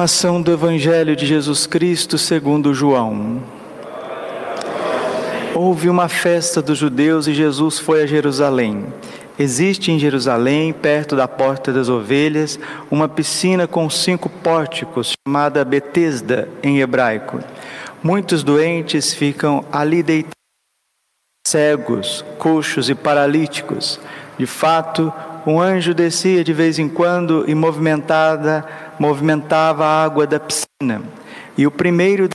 Proclamação do Evangelho de Jesus Cristo segundo João. Houve uma festa dos judeus e Jesus foi a Jerusalém. Existe em Jerusalém, perto da Porta das Ovelhas, uma piscina com cinco pórticos, chamada Betesda em hebraico. Muitos doentes ficam ali deitados, cegos, coxos e paralíticos. De fato, um anjo descia de vez em quando e movimentada, movimentava a água da piscina. E o primeiro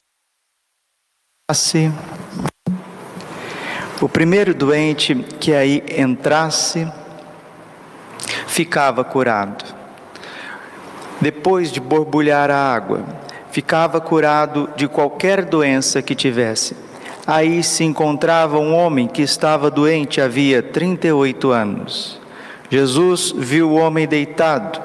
o primeiro doente que aí entrasse ficava curado. Depois de borbulhar a água, ficava curado de qualquer doença que tivesse. Aí se encontrava um homem que estava doente havia 38 anos. Jesus viu o homem deitado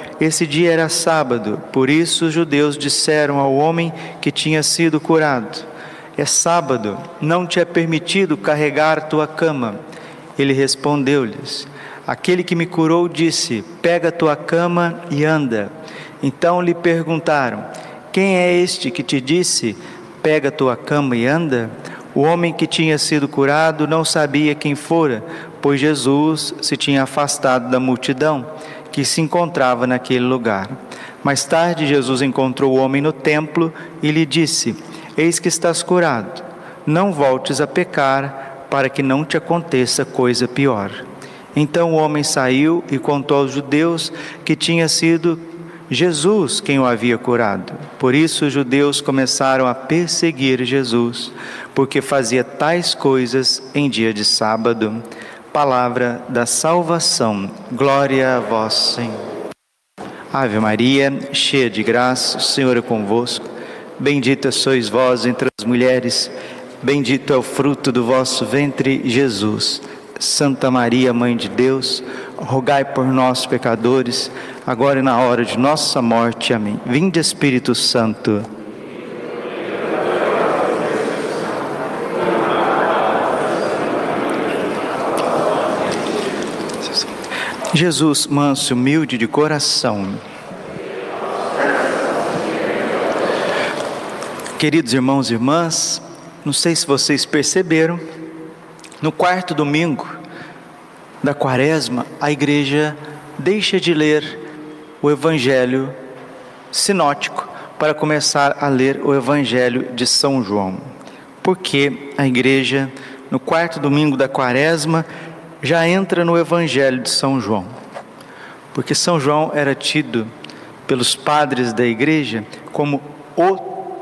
esse dia era sábado, por isso os judeus disseram ao homem que tinha sido curado: É sábado, não te é permitido carregar tua cama. Ele respondeu-lhes: Aquele que me curou disse: Pega tua cama e anda. Então lhe perguntaram: Quem é este que te disse: Pega tua cama e anda? O homem que tinha sido curado não sabia quem fora, pois Jesus se tinha afastado da multidão que se encontrava naquele lugar. Mais tarde, Jesus encontrou o homem no templo e lhe disse: Eis que estás curado, não voltes a pecar, para que não te aconteça coisa pior. Então o homem saiu e contou aos judeus que tinha sido Jesus quem o havia curado. Por isso os judeus começaram a perseguir Jesus, porque fazia tais coisas em dia de sábado palavra da salvação. Glória a vós, Senhor. Ave Maria, cheia de graça, o Senhor é convosco. Bendita sois vós entre as mulheres, bendito é o fruto do vosso ventre, Jesus. Santa Maria, Mãe de Deus, rogai por nós, pecadores, agora e na hora de nossa morte. Amém. Vinde, Espírito Santo. Jesus, manso e humilde de coração. Queridos irmãos e irmãs, não sei se vocês perceberam, no quarto domingo da quaresma, a igreja deixa de ler o evangelho sinótico para começar a ler o evangelho de São João. Porque a igreja, no quarto domingo da quaresma, já entra no Evangelho de São João, porque São João era tido pelos padres da igreja como o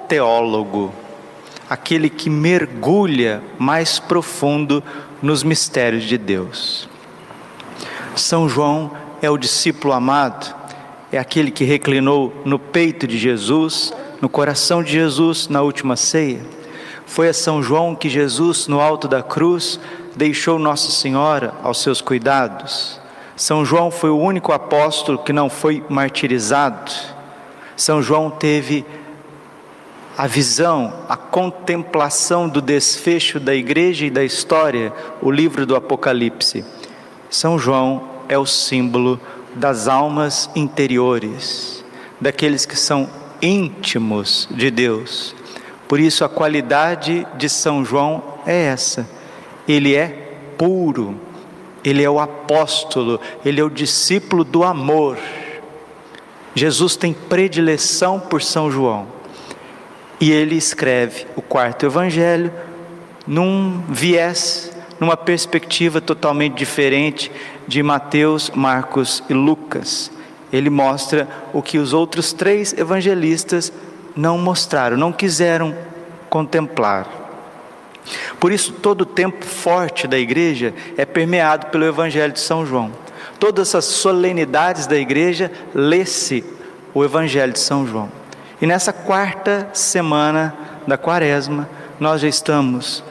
teólogo, aquele que mergulha mais profundo nos mistérios de Deus. São João é o discípulo amado, é aquele que reclinou no peito de Jesus, no coração de Jesus na última ceia. Foi a São João que Jesus, no alto da cruz, deixou Nossa Senhora aos seus cuidados. São João foi o único apóstolo que não foi martirizado. São João teve a visão, a contemplação do desfecho da igreja e da história, o livro do Apocalipse. São João é o símbolo das almas interiores, daqueles que são íntimos de Deus. Por isso, a qualidade de São João é essa ele é puro, ele é o apóstolo, ele é o discípulo do amor. Jesus tem predileção por São João. E ele escreve o quarto evangelho num viés, numa perspectiva totalmente diferente de Mateus, Marcos e Lucas. Ele mostra o que os outros três evangelistas não mostraram, não quiseram contemplar. Por isso, todo o tempo forte da igreja é permeado pelo Evangelho de São João. Todas as solenidades da igreja lê-se o Evangelho de São João. E nessa quarta semana da quaresma, nós já estamos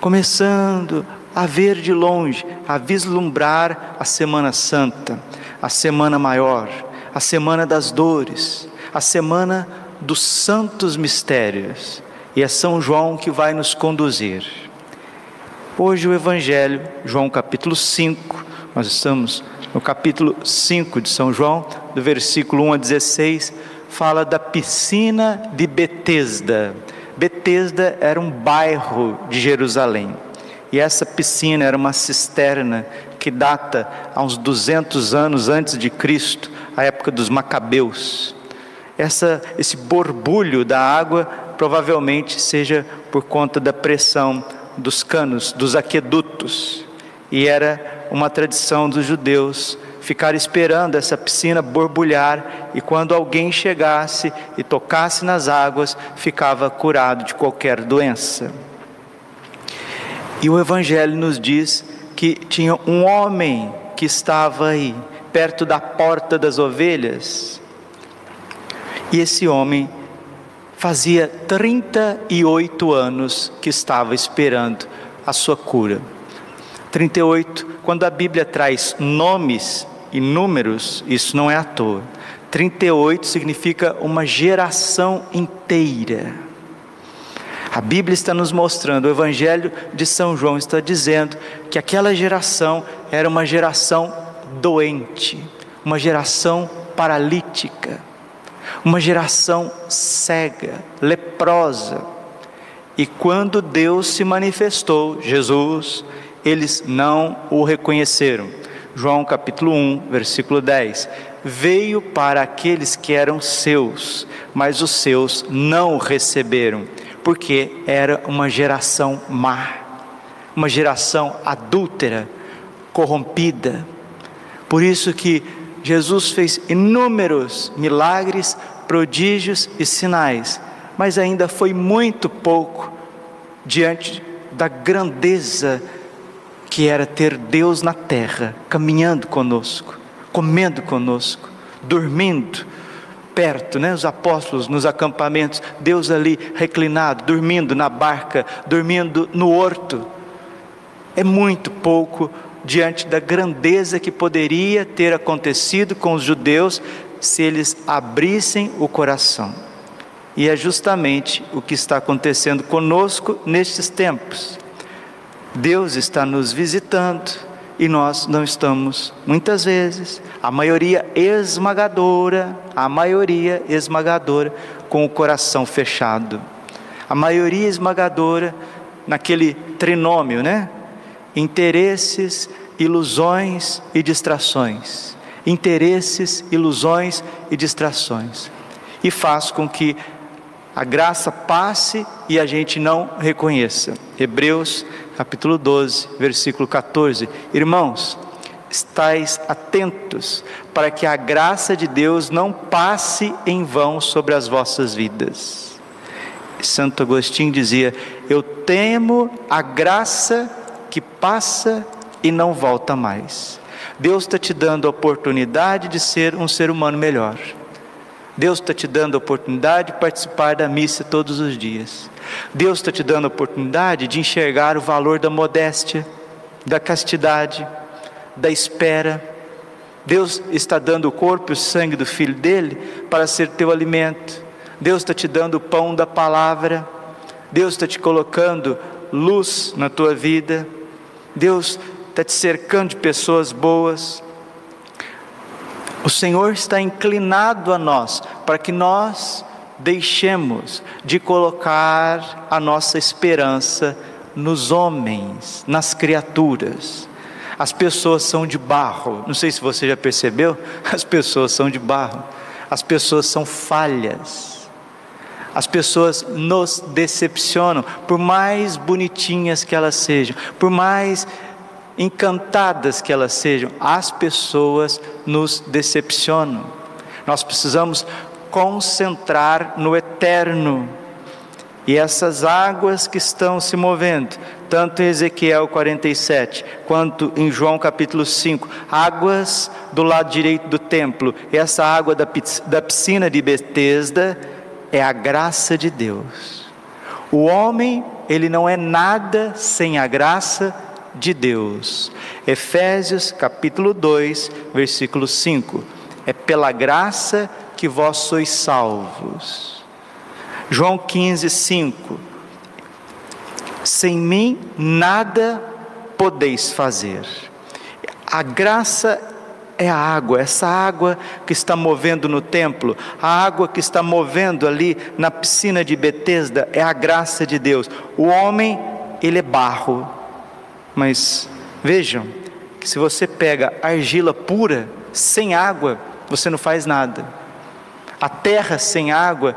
começando a ver de longe, a vislumbrar a Semana Santa, a Semana Maior, a Semana das Dores, a Semana dos Santos Mistérios. E é São João que vai nos conduzir. Hoje o Evangelho, João capítulo 5, nós estamos no capítulo 5 de São João, do versículo 1 a 16, fala da piscina de Betesda. Betesda era um bairro de Jerusalém. E essa piscina era uma cisterna que data a uns 200 anos antes de Cristo, a época dos Macabeus. Essa, esse borbulho da água provavelmente seja por conta da pressão dos canos, dos aquedutos. E era uma tradição dos judeus ficar esperando essa piscina borbulhar e quando alguém chegasse e tocasse nas águas, ficava curado de qualquer doença. E o Evangelho nos diz que tinha um homem que estava aí, perto da porta das ovelhas, e esse homem Fazia 38 anos que estava esperando a sua cura. 38, quando a Bíblia traz nomes e números, isso não é à toa. 38 significa uma geração inteira. A Bíblia está nos mostrando, o Evangelho de São João está dizendo que aquela geração era uma geração doente, uma geração paralítica uma geração cega, leprosa. E quando Deus se manifestou, Jesus, eles não o reconheceram. João capítulo 1, versículo 10. Veio para aqueles que eram seus, mas os seus não o receberam, porque era uma geração má, uma geração adúltera, corrompida. Por isso que Jesus fez inúmeros milagres prodígios e sinais, mas ainda foi muito pouco diante da grandeza que era ter Deus na terra, caminhando conosco, comendo conosco, dormindo perto, né? Os apóstolos nos acampamentos, Deus ali reclinado, dormindo na barca, dormindo no horto. É muito pouco diante da grandeza que poderia ter acontecido com os judeus se eles abrissem o coração. E é justamente o que está acontecendo conosco nestes tempos. Deus está nos visitando e nós não estamos, muitas vezes, a maioria esmagadora, a maioria esmagadora, com o coração fechado. A maioria esmagadora naquele trinômio, né? Interesses, ilusões e distrações interesses, ilusões e distrações. E faz com que a graça passe e a gente não reconheça. Hebreus capítulo 12, versículo 14. Irmãos, estais atentos para que a graça de Deus não passe em vão sobre as vossas vidas. Santo Agostinho dizia: Eu temo a graça que passa e não volta mais. Deus está te dando a oportunidade de ser um ser humano melhor. Deus está te dando a oportunidade de participar da missa todos os dias. Deus está te dando a oportunidade de enxergar o valor da modéstia, da castidade, da espera. Deus está dando o corpo e o sangue do Filho dele para ser teu alimento. Deus está te dando o pão da palavra. Deus está te colocando luz na tua vida. Deus está te cercando de pessoas boas. O Senhor está inclinado a nós para que nós deixemos de colocar a nossa esperança nos homens, nas criaturas. As pessoas são de barro, não sei se você já percebeu, as pessoas são de barro, as pessoas são falhas, as pessoas nos decepcionam, por mais bonitinhas que elas sejam, por mais encantadas que elas sejam, as pessoas nos decepcionam. Nós precisamos concentrar no eterno. E essas águas que estão se movendo, tanto em Ezequiel 47, quanto em João capítulo 5, águas do lado direito do templo, essa água da piscina de Betesda é a graça de Deus. O homem, ele não é nada sem a graça de Deus. Efésios capítulo 2, versículo 5. É pela graça que vós sois salvos João 15, 5. Sem mim nada podeis fazer. A graça é a água, essa água que está movendo no templo, a água que está movendo ali na piscina de Betesda, é a graça de Deus. O homem, ele é barro, mas vejam que se você pega argila pura, sem água, você não faz nada. A terra sem água,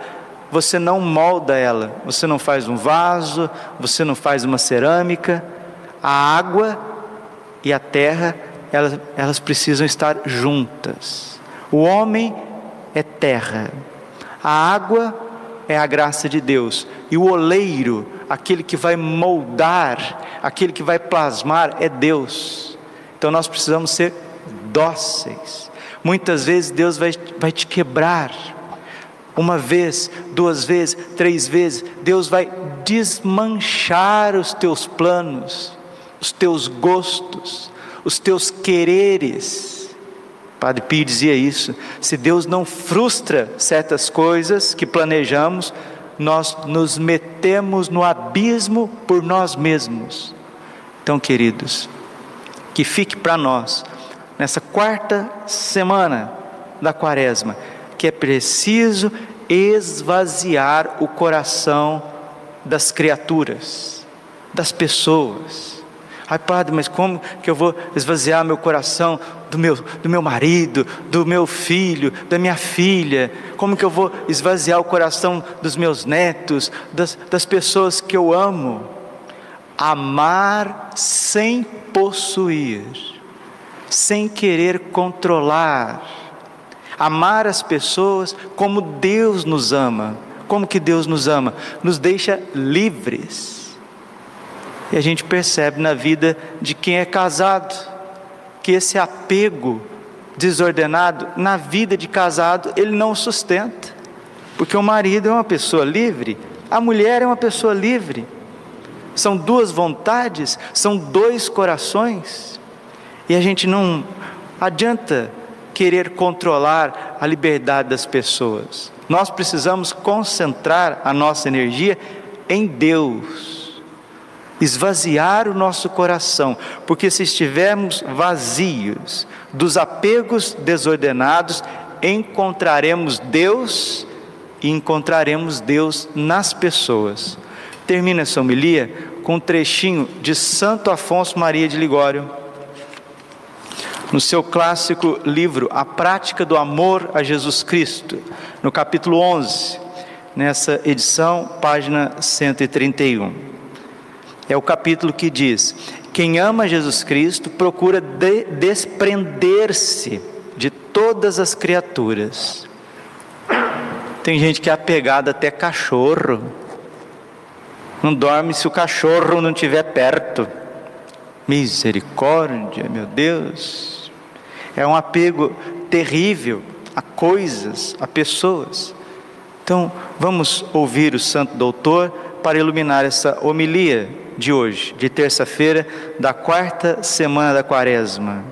você não molda ela, você não faz um vaso, você não faz uma cerâmica. A água e a terra, elas, elas precisam estar juntas. O homem é terra, a água é a graça de Deus, e o oleiro, aquele que vai moldar, aquele que vai plasmar, é Deus. Então nós precisamos ser dóceis. Muitas vezes Deus vai, vai te quebrar uma vez, duas vezes, três vezes, Deus vai desmanchar os teus planos, os teus gostos, os teus quereres. Padre Pio dizia isso: se Deus não frustra certas coisas que planejamos, nós nos metemos no abismo por nós mesmos. Então, queridos, que fique para nós, nessa quarta semana da quaresma, que é preciso esvaziar o coração das criaturas, das pessoas. Ai, padre, mas como que eu vou esvaziar meu coração do meu, do meu marido, do meu filho, da minha filha? Como que eu vou esvaziar o coração dos meus netos, das, das pessoas que eu amo? Amar sem possuir, sem querer controlar amar as pessoas como Deus nos ama. Como que Deus nos ama? Nos deixa livres. E a gente percebe na vida de quem é casado que esse apego desordenado na vida de casado ele não sustenta. Porque o marido é uma pessoa livre, a mulher é uma pessoa livre. São duas vontades, são dois corações. E a gente não adianta querer controlar a liberdade das pessoas. Nós precisamos concentrar a nossa energia em Deus, esvaziar o nosso coração, porque se estivermos vazios dos apegos desordenados, encontraremos Deus e encontraremos Deus nas pessoas. Termina essa homilia com um trechinho de Santo Afonso Maria de Ligório no seu clássico livro A Prática do Amor a Jesus Cristo, no capítulo 11, nessa edição, página 131. É o capítulo que diz: Quem ama Jesus Cristo procura de desprender-se de todas as criaturas. Tem gente que é apegada até cachorro. Não dorme se o cachorro não estiver perto. Misericórdia, meu Deus é um apego terrível a coisas, a pessoas. Então, vamos ouvir o Santo Doutor para iluminar essa homilia de hoje, de terça-feira, da quarta semana da Quaresma.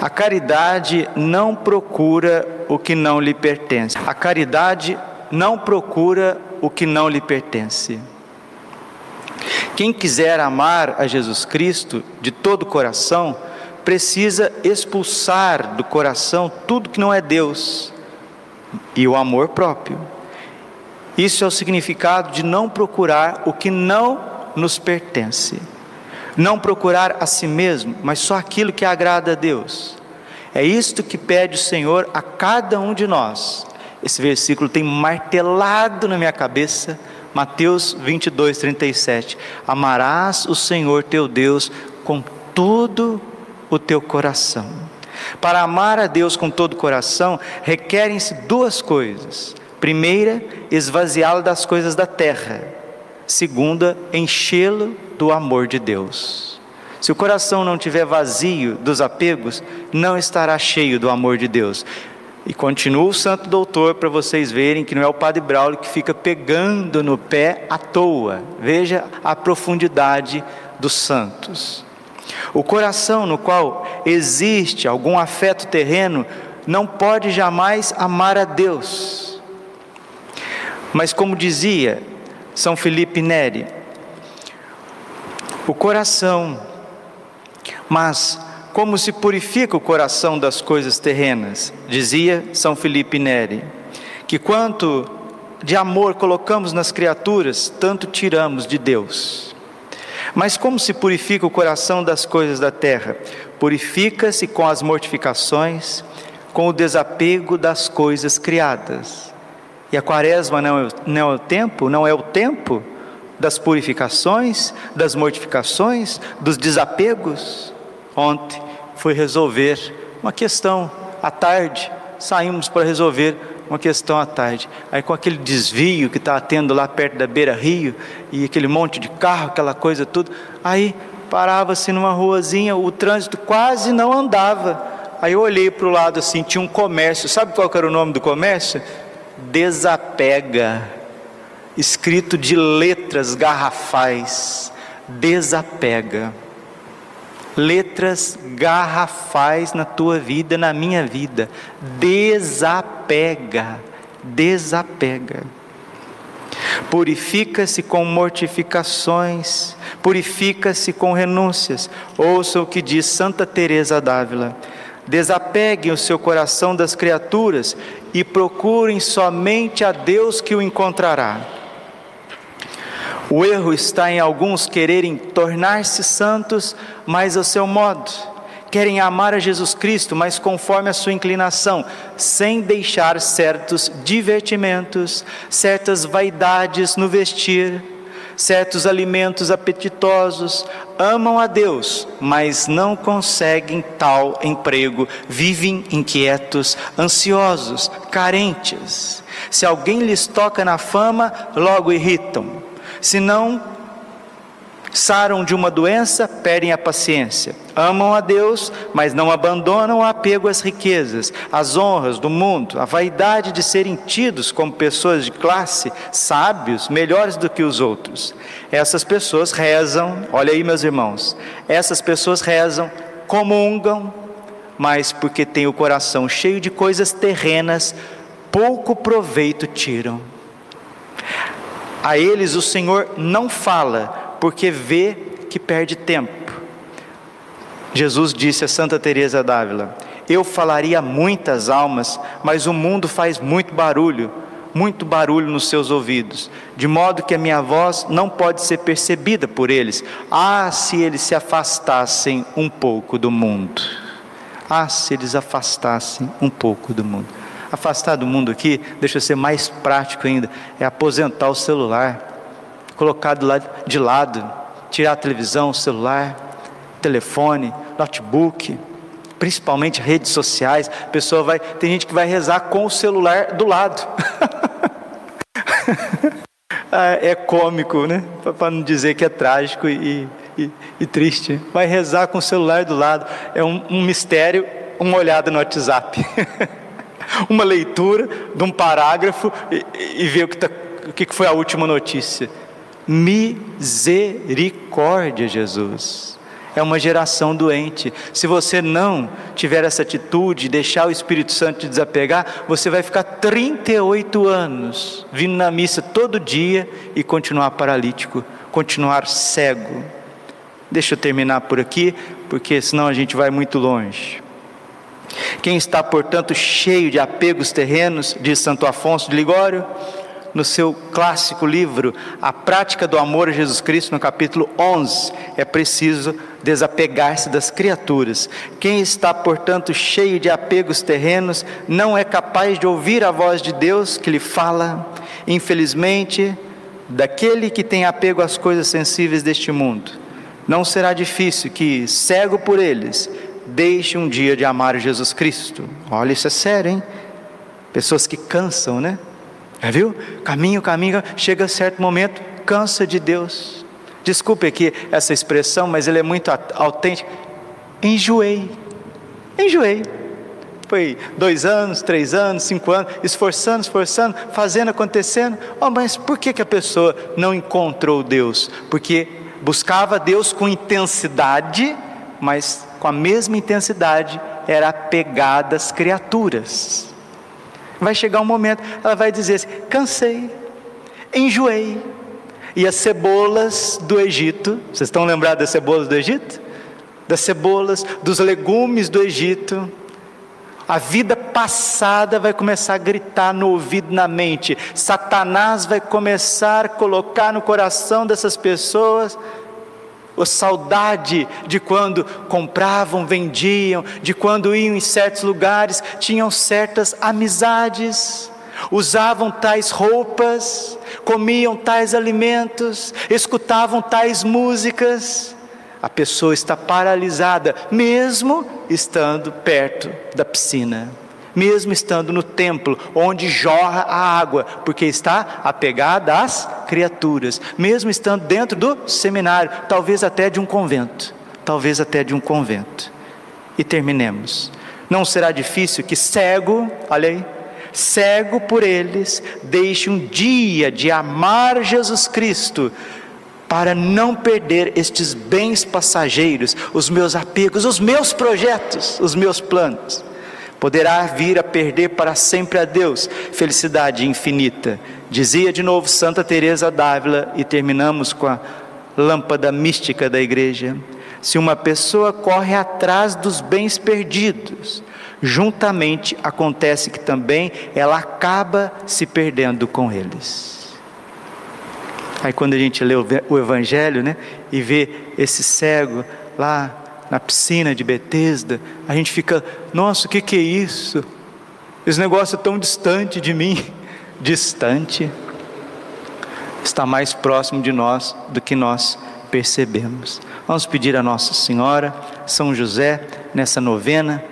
A caridade não procura o que não lhe pertence. A caridade não procura o que não lhe pertence. Quem quiser amar a Jesus Cristo de todo o coração, precisa expulsar do coração tudo que não é Deus e o amor próprio. Isso é o significado de não procurar o que não nos pertence. Não procurar a si mesmo, mas só aquilo que agrada a Deus. É isto que pede o Senhor a cada um de nós. Esse versículo tem martelado na minha cabeça. Mateus 22, 37. Amarás o Senhor teu Deus com todo o teu coração. Para amar a Deus com todo o coração, requerem-se duas coisas: Primeira, esvaziá-lo das coisas da terra. Segunda, enchê-lo do amor de Deus. Se o coração não tiver vazio dos apegos, não estará cheio do amor de Deus. E continua o santo doutor para vocês verem que não é o padre Braulio que fica pegando no pé à toa. Veja a profundidade dos santos. O coração no qual existe algum afeto terreno não pode jamais amar a Deus. Mas como dizia São Felipe Neri, o coração, mas como se purifica o coração das coisas terrenas, dizia São Felipe Neri, que quanto de amor colocamos nas criaturas, tanto tiramos de Deus. Mas como se purifica o coração das coisas da terra? Purifica-se com as mortificações, com o desapego das coisas criadas. E a quaresma não é, não é o tempo, não é o tempo das purificações, das mortificações, dos desapegos. Ontem fui resolver uma questão à tarde, saímos para resolver uma questão à tarde. Aí com aquele desvio que estava tendo lá perto da beira rio e aquele monte de carro, aquela coisa tudo, aí parava-se numa ruazinha, o trânsito quase não andava. Aí eu olhei para o lado assim, tinha um comércio. Sabe qual era o nome do comércio? Desapega. Escrito de letras garrafais. Desapega letras garrafais na tua vida, na minha vida. Desapega, desapega. Purifica-se com mortificações, purifica-se com renúncias. Ouça o que diz Santa Teresa d'Ávila. Desapeguem o seu coração das criaturas e procurem somente a Deus que o encontrará. O erro está em alguns quererem tornar-se santos, mas ao seu modo. Querem amar a Jesus Cristo, mas conforme a sua inclinação, sem deixar certos divertimentos, certas vaidades no vestir, certos alimentos apetitosos, amam a Deus, mas não conseguem tal emprego, vivem inquietos, ansiosos, carentes. Se alguém lhes toca na fama, logo irritam se não saram de uma doença, perdem a paciência. Amam a Deus, mas não abandonam o apego às riquezas, às honras do mundo, a vaidade de serem tidos como pessoas de classe, sábios, melhores do que os outros. Essas pessoas rezam, olha aí, meus irmãos, essas pessoas rezam, comungam, mas porque têm o coração cheio de coisas terrenas, pouco proveito tiram. A eles o Senhor não fala, porque vê que perde tempo. Jesus disse a Santa Teresa d'Ávila: Eu falaria muitas almas, mas o mundo faz muito barulho, muito barulho nos seus ouvidos, de modo que a minha voz não pode ser percebida por eles. Ah, se eles se afastassem um pouco do mundo. Ah, se eles afastassem um pouco do mundo afastar do mundo aqui, deixa eu ser mais prático ainda, é aposentar o celular, colocar de lado, tirar a televisão, o celular, telefone, notebook, principalmente redes sociais. A pessoa vai, tem gente que vai rezar com o celular do lado. Ah, é cômico, né? Para não dizer que é trágico e, e, e, triste. Vai rezar com o celular do lado. É um, um mistério, uma olhada no WhatsApp. uma leitura de um parágrafo e, e ver o que, tá, o que foi a última notícia. Misericórdia, Jesus. É uma geração doente. Se você não tiver essa atitude, deixar o Espírito Santo te desapegar, você vai ficar 38 anos vindo na missa todo dia e continuar paralítico, continuar cego. Deixa eu terminar por aqui, porque senão a gente vai muito longe. Quem está, portanto, cheio de apegos terrenos, diz Santo Afonso de Ligório, no seu clássico livro A Prática do Amor a Jesus Cristo, no capítulo 11, é preciso desapegar-se das criaturas. Quem está, portanto, cheio de apegos terrenos, não é capaz de ouvir a voz de Deus que lhe fala. Infelizmente, daquele que tem apego às coisas sensíveis deste mundo, não será difícil que, cego por eles, deixe um dia de amar Jesus Cristo. Olha, isso é sério, hein? Pessoas que cansam, né? Já viu? Caminho, caminho, chega certo momento, cansa de Deus. Desculpe aqui essa expressão, mas ele é muito autêntico. Enjoei. Enjoei. Foi dois anos, três anos, cinco anos, esforçando, esforçando, fazendo, acontecendo. Oh, mas por que, que a pessoa não encontrou Deus? Porque buscava Deus com intensidade, mas com a mesma intensidade era apegada às criaturas. Vai chegar um momento, ela vai dizer assim: cansei, enjoei. E as cebolas do Egito, vocês estão lembrados das cebolas do Egito? Das cebolas, dos legumes do Egito, a vida passada vai começar a gritar no ouvido, na mente. Satanás vai começar a colocar no coração dessas pessoas a saudade de quando compravam, vendiam, de quando iam em certos lugares, tinham certas amizades, usavam tais roupas, comiam tais alimentos, escutavam tais músicas. A pessoa está paralisada, mesmo estando perto da piscina mesmo estando no templo, onde jorra a água, porque está apegada às criaturas, mesmo estando dentro do seminário, talvez até de um convento, talvez até de um convento. E terminemos. Não será difícil que cego, olha aí, cego por eles, deixe um dia de amar Jesus Cristo, para não perder estes bens passageiros, os meus apegos, os meus projetos, os meus planos poderá vir a perder para sempre a Deus felicidade infinita. Dizia de novo Santa Teresa d'Ávila e terminamos com a lâmpada mística da igreja. Se uma pessoa corre atrás dos bens perdidos, juntamente acontece que também ela acaba se perdendo com eles. Aí quando a gente lê o evangelho, né, e vê esse cego lá na piscina de Betesda, a gente fica, nossa, o que, que é isso? Esse negócio é tão distante de mim. Distante. Está mais próximo de nós do que nós percebemos. Vamos pedir a Nossa Senhora, São José, nessa novena,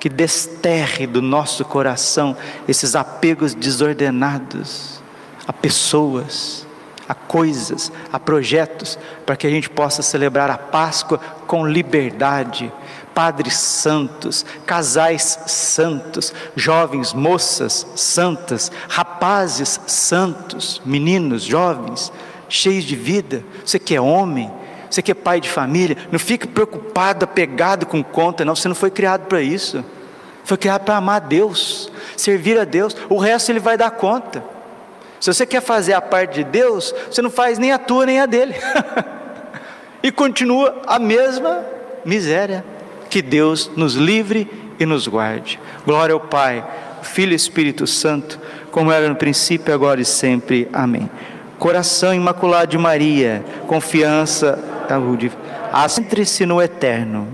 que desterre do nosso coração esses apegos desordenados a pessoas, a coisas, a projetos, para que a gente possa celebrar a Páscoa com liberdade. Padres santos, casais santos, jovens, moças santas, rapazes santos, meninos, jovens, cheios de vida. Você que é homem, você que é pai de família, não fique preocupado, apegado com conta, não. Você não foi criado para isso. Foi criado para amar a Deus, servir a Deus. O resto Ele vai dar conta. Se você quer fazer a parte de Deus, você não faz nem a tua nem a dele. e continua a mesma miséria. Que Deus nos livre e nos guarde. Glória ao Pai, Filho e Espírito Santo, como era no princípio, agora e sempre. Amém. Coração imaculado de Maria, confiança, saúde, acentre-se no eterno.